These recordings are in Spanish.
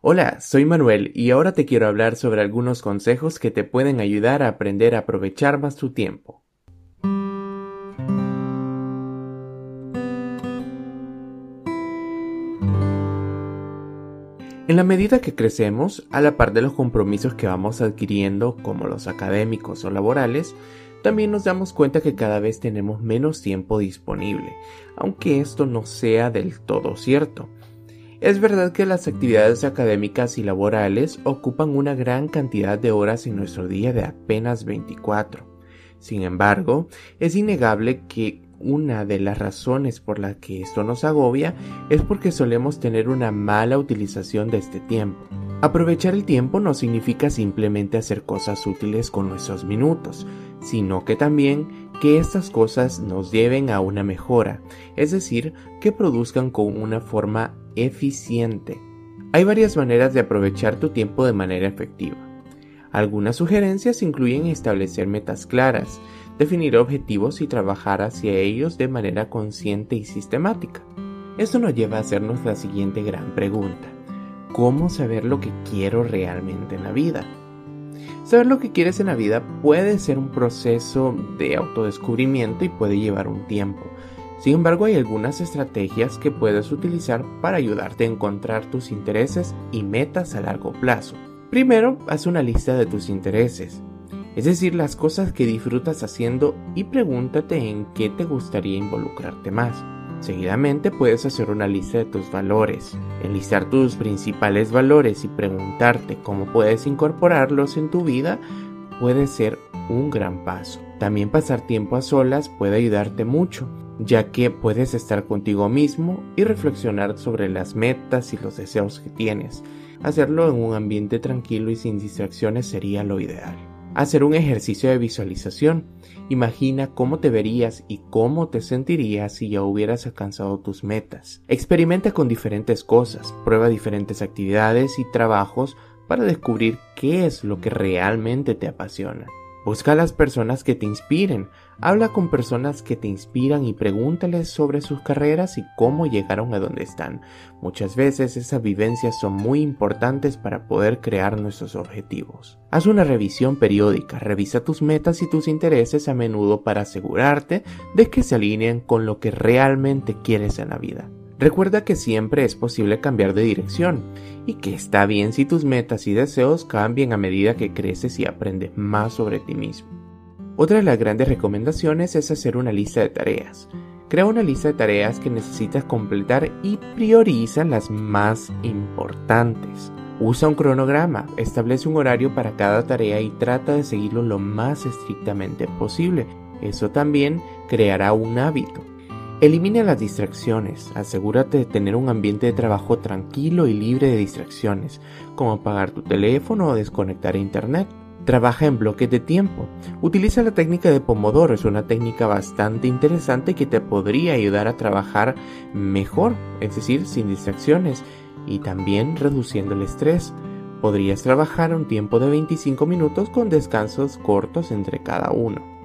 Hola, soy Manuel y ahora te quiero hablar sobre algunos consejos que te pueden ayudar a aprender a aprovechar más tu tiempo. En la medida que crecemos, a la par de los compromisos que vamos adquiriendo, como los académicos o laborales, también nos damos cuenta que cada vez tenemos menos tiempo disponible, aunque esto no sea del todo cierto. Es verdad que las actividades académicas y laborales ocupan una gran cantidad de horas en nuestro día de apenas 24. Sin embargo, es innegable que una de las razones por las que esto nos agobia es porque solemos tener una mala utilización de este tiempo. Aprovechar el tiempo no significa simplemente hacer cosas útiles con nuestros minutos, sino que también que estas cosas nos lleven a una mejora, es decir, que produzcan con una forma eficiente. Hay varias maneras de aprovechar tu tiempo de manera efectiva. Algunas sugerencias incluyen establecer metas claras, definir objetivos y trabajar hacia ellos de manera consciente y sistemática. Esto nos lleva a hacernos la siguiente gran pregunta. ¿Cómo saber lo que quiero realmente en la vida? Saber lo que quieres en la vida puede ser un proceso de autodescubrimiento y puede llevar un tiempo. Sin embargo, hay algunas estrategias que puedes utilizar para ayudarte a encontrar tus intereses y metas a largo plazo. Primero, haz una lista de tus intereses, es decir, las cosas que disfrutas haciendo y pregúntate en qué te gustaría involucrarte más. Seguidamente puedes hacer una lista de tus valores, enlistar tus principales valores y preguntarte cómo puedes incorporarlos en tu vida puede ser un gran paso. También pasar tiempo a solas puede ayudarte mucho, ya que puedes estar contigo mismo y reflexionar sobre las metas y los deseos que tienes. Hacerlo en un ambiente tranquilo y sin distracciones sería lo ideal. Hacer un ejercicio de visualización. Imagina cómo te verías y cómo te sentirías si ya hubieras alcanzado tus metas. Experimenta con diferentes cosas, prueba diferentes actividades y trabajos para descubrir qué es lo que realmente te apasiona. Busca a las personas que te inspiren, habla con personas que te inspiran y pregúntales sobre sus carreras y cómo llegaron a donde están. Muchas veces esas vivencias son muy importantes para poder crear nuestros objetivos. Haz una revisión periódica, revisa tus metas y tus intereses a menudo para asegurarte de que se alineen con lo que realmente quieres en la vida. Recuerda que siempre es posible cambiar de dirección y que está bien si tus metas y deseos cambian a medida que creces y aprendes más sobre ti mismo. Otra de las grandes recomendaciones es hacer una lista de tareas. Crea una lista de tareas que necesitas completar y prioriza las más importantes. Usa un cronograma, establece un horario para cada tarea y trata de seguirlo lo más estrictamente posible. Eso también creará un hábito. Elimina las distracciones, asegúrate de tener un ambiente de trabajo tranquilo y libre de distracciones, como apagar tu teléfono o desconectar internet. Trabaja en bloques de tiempo. Utiliza la técnica de Pomodoro, es una técnica bastante interesante que te podría ayudar a trabajar mejor, es decir, sin distracciones y también reduciendo el estrés. Podrías trabajar un tiempo de 25 minutos con descansos cortos entre cada uno.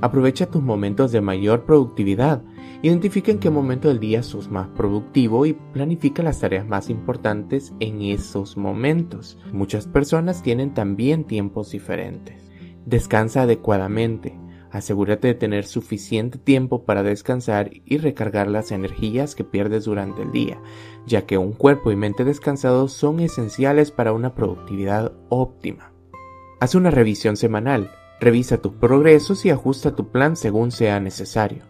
Aprovecha tus momentos de mayor productividad. Identifica en qué momento del día sos más productivo y planifica las tareas más importantes en esos momentos. Muchas personas tienen también tiempos diferentes. Descansa adecuadamente. Asegúrate de tener suficiente tiempo para descansar y recargar las energías que pierdes durante el día, ya que un cuerpo y mente descansados son esenciales para una productividad óptima. Haz una revisión semanal Revisa tus progresos y ajusta tu plan según sea necesario.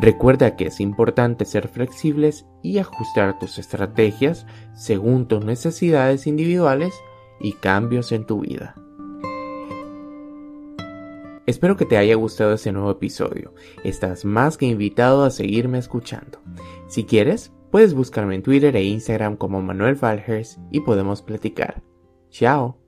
Recuerda que es importante ser flexibles y ajustar tus estrategias según tus necesidades individuales y cambios en tu vida. Espero que te haya gustado este nuevo episodio. Estás más que invitado a seguirme escuchando. Si quieres, puedes buscarme en Twitter e Instagram como Manuel Valhers y podemos platicar. Chao.